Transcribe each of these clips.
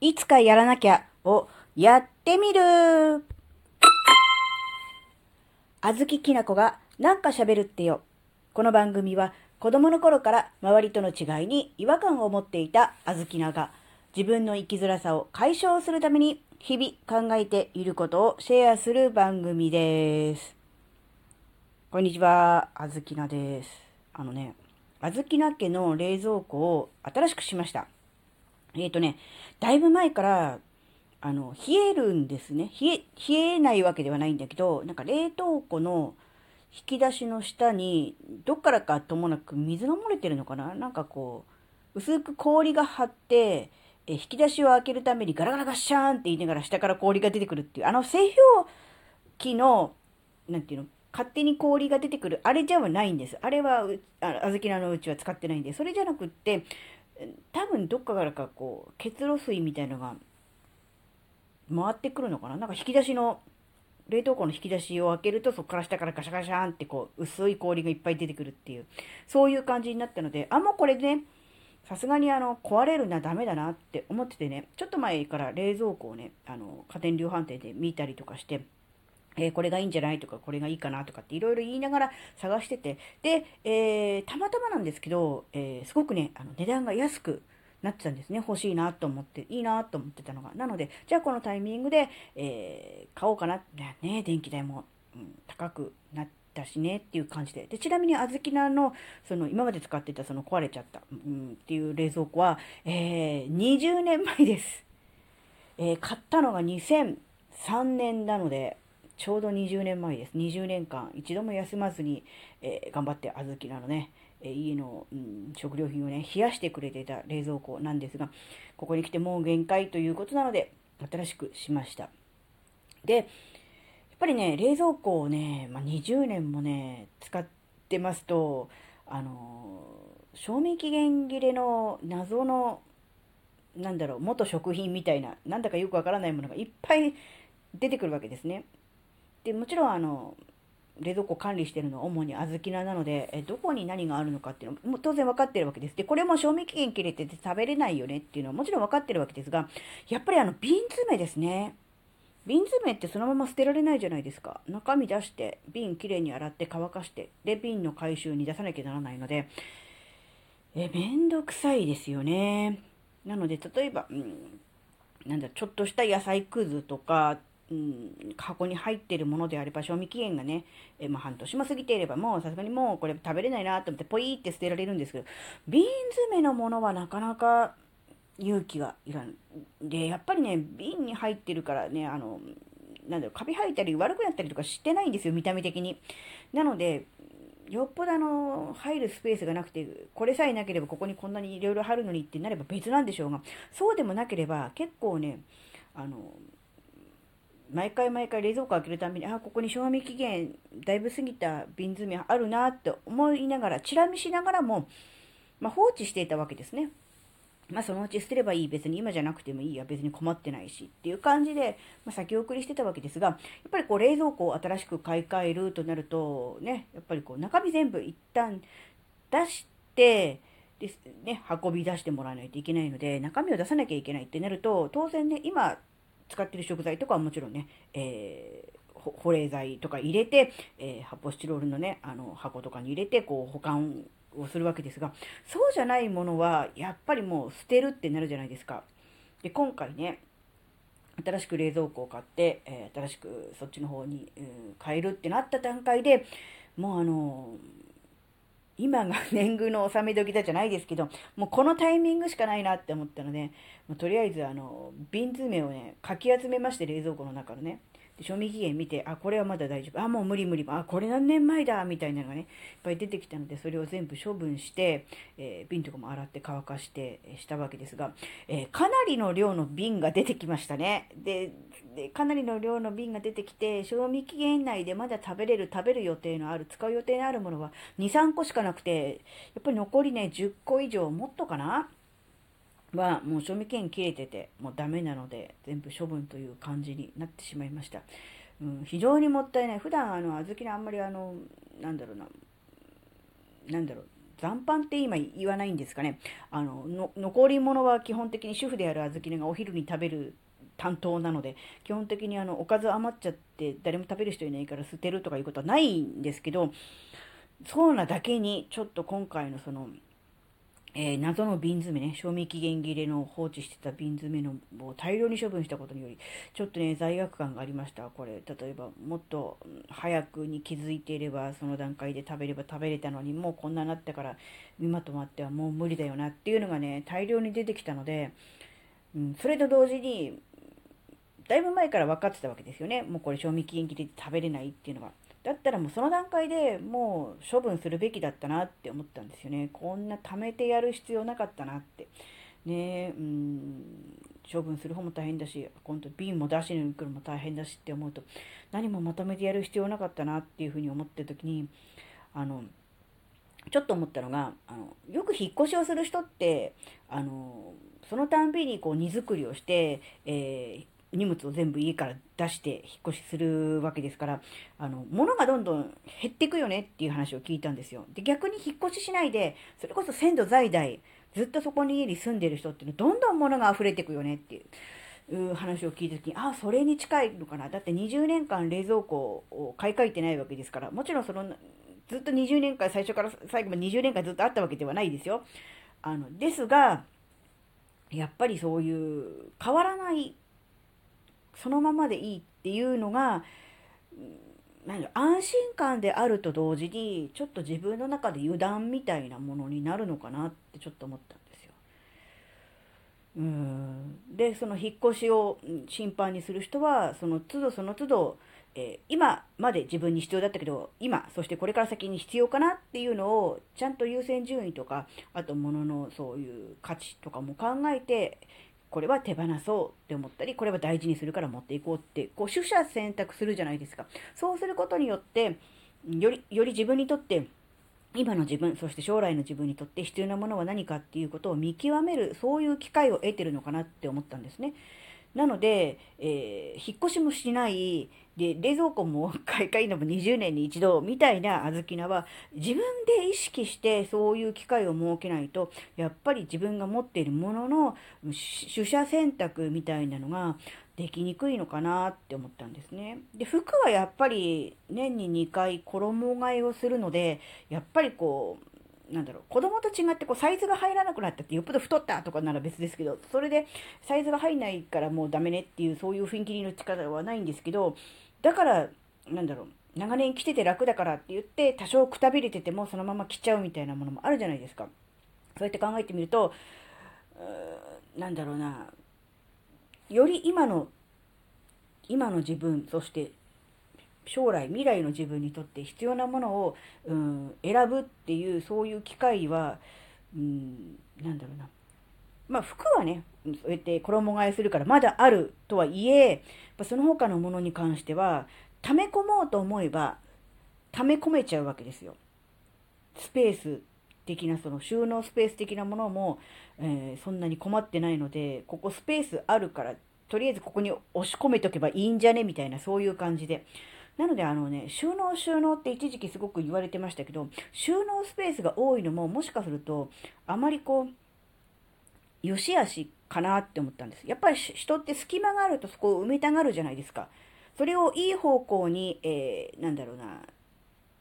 いつかやらなきゃをやってみるあずききなこがなんか喋るってよ。この番組は子供の頃から周りとの違いに違和感を持っていたあずきなが自分の生きづらさを解消するために日々考えていることをシェアする番組です。こんにちは、あずきなです。あのね、あずきな家の冷蔵庫を新しくしました。えっ、ー、とね、だいぶ前から、あの、冷えるんですね。冷え、冷えないわけではないんだけど、なんか冷凍庫の引き出しの下に、どっからかともなく水が漏れてるのかな？なんかこう、薄く氷が張って、え引き出しを開けるためにガラガラガッシャーンって言いながら下から氷が出てくるっていう、あの製氷機の、なんていうの、勝手に氷が出てくる、あれじゃないんです。あれは、あずきなのうちは使ってないんで、それじゃなくって、多分どっかからかこう、結露水みたいのが回ってくるのかな。なんか引き出しの、冷凍庫の引き出しを開けると、そこから下からガシャガシャンってこう、薄い氷がいっぱい出てくるっていう、そういう感じになったので、あ、もうこれね、さすがにあの、壊れるな、ダメだなって思っててね、ちょっと前から冷蔵庫をね、あの、家電量販店で見たりとかして、えー、これがいいんじゃない？とか、これがいいかな？とかっていろいろ言いながら探してて、で、えー、たまたまなんですけど、えー、すごくね、あの値段が安くなってたんですね。欲しいなと思って、いいなと思ってたのが。なので、じゃあこのタイミングで、え買おうかな。ね、電気代も、うん、高くなったしねっていう感じで。で、ちなみに、あずきなの、その、今まで使ってたその壊れちゃった、うん、っていう冷蔵庫は、え20年前です。え買ったのが2003年なので、ちょうど20年前です。20年間、一度も休まずに、えー、頑張って、あずきなのね、えー、家の、うん、食料品をね、冷やしてくれていた冷蔵庫なんですが、ここに来てもう限界ということなので、新しくしました。で、やっぱりね、冷蔵庫をね、まあ、20年もね、使ってますと、あのー、賞味期限切れの謎の、なんだろう、元食品みたいな、なんだかよくわからないものがいっぱい出てくるわけですね。でもちろんあの冷蔵庫管理してるのは主に小豆菜なのでえどこに何があるのかっていうのも当然分かってるわけです。でこれも賞味期限切れてて食べれないよねっていうのはもちろん分かってるわけですがやっぱりあの瓶詰めですね。瓶詰めってそのまま捨てられないじゃないですか。中身出して瓶きれいに洗って乾かしてで瓶の回収に出さなきゃならないのでえめんどくさいですよね。なので例えば、うん、なんだちょっとした野菜くずとかうん、箱に入ってるものであれば、賞味期限がね、えまあ、半年も過ぎていれば、もうさすがにもうこれ食べれないなと思って、ポイって捨てられるんですけど、瓶詰めのものはなかなか勇気がいらん。で、やっぱりね、瓶に入ってるからね、あの、なんだろう、カビ生えたり悪くなったりとかしてないんですよ、見た目的に。なので、よっぽどあの、入るスペースがなくて、これさえなければここにこんなにいろいろ貼るのにってなれば別なんでしょうが、そうでもなければ結構ね、あの、毎回毎回冷蔵庫開けるために、あ、ここに賞味期限だいぶ過ぎた瓶詰めあるなって思いながら、チラ見しながらも、まあ、放置していたわけですね。まあ、そのうち捨てればいい。別に今じゃなくてもいいや。別に困ってないし。っていう感じで、まあ、先送りしてたわけですが、やっぱりこう冷蔵庫を新しく買い替えるとなると、ね、やっぱりこう中身全部一旦出して、ですね、運び出してもらわないといけないので、中身を出さなきゃいけないってなると、当然ね、今、使ってる食材とかはもちろんね、えー、保冷剤とか入れて、えー、発泡スチロールのね、あの、箱とかに入れて、こう、保管をするわけですが、そうじゃないものは、やっぱりもう捨てるってなるじゃないですか。で、今回ね、新しく冷蔵庫を買って、えー、新しくそっちの方に、うん、変えるってなった段階で、もうあの今が 年貢の納め時だじゃないですけど、もうこのタイミングしかないなって思ったので、もうとりあえずあの、瓶詰めをね、かき集めまして、冷蔵庫の中のね。賞味期限見て、あ、これはまだ大丈夫。あ、もう無理無理。あ、これ何年前だ？みたいなのがね、いっぱい出てきたので、それを全部処分して、えー、瓶とかも洗って乾かして、え、したわけですが、えー、かなりの量の瓶が出てきましたね。で、でかなりの量の瓶が出てきて、賞味期限内でまだ食べれる、食べる予定のある、使う予定のあるものは2、3個しかなくて、やっぱり残りね、10個以上、もっとかなはもう賞味期限切れててもうダメなので全部処分という感じになってしまいました、うん、非常にもったいない普段あの小豆のあんまりあのなんだろうななんだろう残飯って今言わないんですかね。あの、の残り物は基本的に主婦であるあずきねがお昼に食べる担当なので、基本的にあの、おかず余っちゃって誰も食べる人いないから捨てるとかいうことはないんですけど、そうなだけに、ちょっと今回のその、えー、謎の瓶詰めね、賞味期限切れの放置してた瓶詰めのを大量に処分したことにより、ちょっとね、罪悪感がありました。これ、例えば、もっと早くに気づいていれば、その段階で食べれば食べれたのに、もうこんななったから、今とまってはもう無理だよなっていうのがね、大量に出てきたので、うん、それと同時に、だいぶ前から分かってたわけですよね。もうこれ賞味期限切れで食べれないっていうのが。だったらもうその段階でもう処分するべきだったなって思ったんですよね。こんな貯めてやる必要なかったなって。ねうん、処分する方も大変だし、今度瓶も出しに来るのも大変だしって思うと、何もまとめてやる必要なかったなっていうふうに思ってる時に、あの、ちょっと思ったのが、あのよく引っ越しをする人って、あのそのたんびにこう荷造りをして、えー荷物を全部家から出して引っ越しするわけですから、あの、物がどんどん減っていくよねっていう話を聞いたんですよ。で、逆に引っ越ししないで、それこそ先祖代、ずっとそこに家に住んでる人っていうのどんどん物が溢れていくよねっていう。いう話を聞いた時に、ああ、それに近いのかな。だって20年間冷蔵庫を買い替えてないわけですから、もちろんその、ずっと20年間、最初から最後まで20年間ずっとあったわけではないですよ。あの、ですが、やっぱりそういう変わらないそのままでいいっていうのが、なん安心感であると同時に、ちょっと自分の中で油断みたいなものになるのかなってちょっと思ったんですよ。うんで、その引っ越しを頻繁にする人は、その都度その都度、えー、今まで自分に必要だったけど、今、そしてこれから先に必要かなっていうのを、ちゃんと優先順位とか、あと物のそういう価値とかも考えて、これは手放そうって思ったり、これは大事にするから持っていこうって、こう、取捨選択するじゃないですか。そうすることによって、より、より自分にとって、今の自分、そして将来の自分にとって必要なものは何かっていうことを見極める、そういう機会を得てるのかなって思ったんですね。なので、えー、引っ越しもしない、で、冷蔵庫も買い替えのも20年に一度みたいな小豆菜は、自分で意識してそういう機会を設けないと、やっぱり自分が持っているものの取捨選択みたいなのができにくいのかなって思ったんですね。で、服はやっぱり年に2回衣替えをするので、やっぱりこう、なんだろう、子供と違ってこうサイズが入らなくなったって、よっぽど太ったとかなら別ですけど、それでサイズが入んないからもうダメねっていう、そういう雰囲気の力はないんですけど、だから、なんだろう、長年着てて楽だからって言って、多少くたびれててもそのまま着ちゃうみたいなものもあるじゃないですか。そうやって考えてみると、うなんだろうな、より今の、今の自分、そして将来、未来の自分にとって必要なものを、うん、選ぶっていう、そういう機会は、うん、なんだろうな。まあ、服はね、そうやって衣替えするからまだあるとはいえ、その他のものに関しては、溜め込もうと思えば、溜め込めちゃうわけですよ。スペース的な、その収納スペース的なものも、えー、そんなに困ってないので、ここスペースあるから、とりあえずここに押し込めとけばいいんじゃね？みたいな、そういう感じで。なので、あのね、収納収納って一時期すごく言われてましたけど、収納スペースが多いのも、もしかすると、あまりこう、良し悪しかなって思ったんです。やっぱり人って隙間があるとそこを埋めたがるじゃないですか。それをいい方向に、えー、なんだろうな、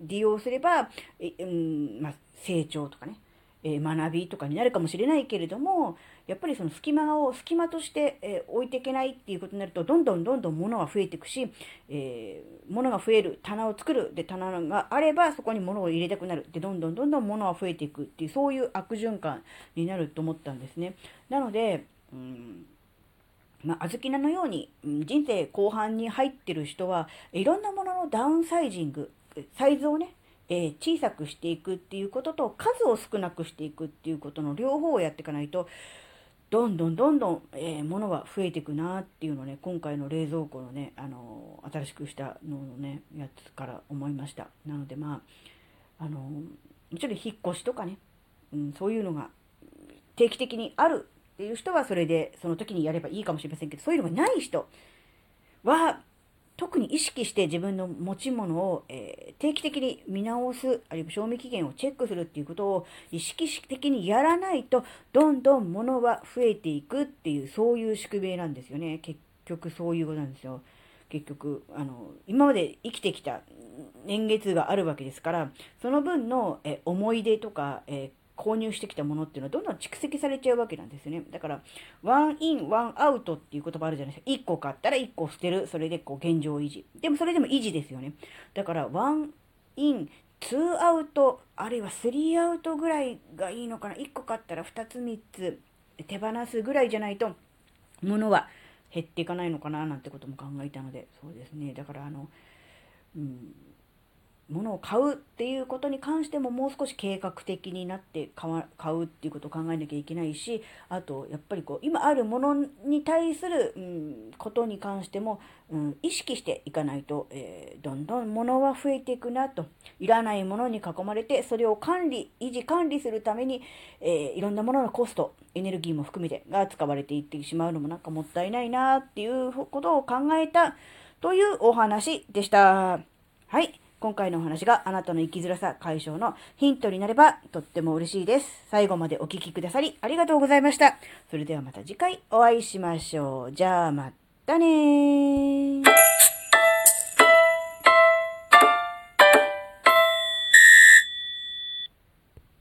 利用すれば、えうんまあ、成長とかね、え、学びとかになるかもしれないけれども、やっぱりその隙間を隙間として、え、置いていけないっていうことになると、どんどんどんどん物が増えていくし、えー、物が増える、棚を作る、で、棚があればそこに物を入れたくなる。で、どんどんどんどん物が増えていくっていう、そういう悪循環になると思ったんですね。なので、うんまあ、小豆菜のように、人生後半に入ってる人は、いろんなもののダウンサイジング、サイズをね、えー、小さくしていくっていうことと数を少なくしていくっていうことの両方をやっていかないとどんどんどんどん、えー、物は増えていくなっていうのね今回の冷蔵庫のね、あのー、新しくしたののねやつから思いました。なのでまあ、あのもちろん引っ越しとかね、うん、そういうのが定期的にあるっていう人はそれでその時にやればいいかもしれませんけどそういうのがない人は特に意識して自分の持ち物を、えー、定期的に見直す、あるいは賞味期限をチェックするっていうことを意識的にやらないと、どんどん物は増えていくっていう、そういう宿命なんですよね。結局そういうことなんですよ。結局、あの、今まで生きてきた年月があるわけですから、その分のえ思い出とか、え購入してきたものっていうのはどんどん蓄積されちゃうわけなんですね。だから、 one in, one outっていう言葉あるじゃないですか。1個買ったら1個捨てる。それでこう現状維持。でもそれでも維持ですよね。だから、 one in, two out、あるいは three outぐらいがいいのかな。1個買ったら2つ3つ手放すぐらいじゃないと、物は減っていかないのかななんてことも考えたので、そうですね。だからあの、うん、物を買うっていうことに関してももう少し計画的になって買うっていうことを考えなきゃいけないしあとやっぱりこう今あるものに対する、うん、ことに関しても、うん、意識していかないと、えー、どんどん物は増えていくなといらないものに囲まれてそれを管理維持管理するために、えー、いろんなもののコストエネルギーも含めてが使われていってしまうのもなんかもったいないなっていうことを考えたというお話でした。はい。今回のお話があなたの生きづらさ解消のヒントになればとっても嬉しいです。最後までお聴きくださりありがとうございました。それではまた次回お会いしましょう。じゃあまたね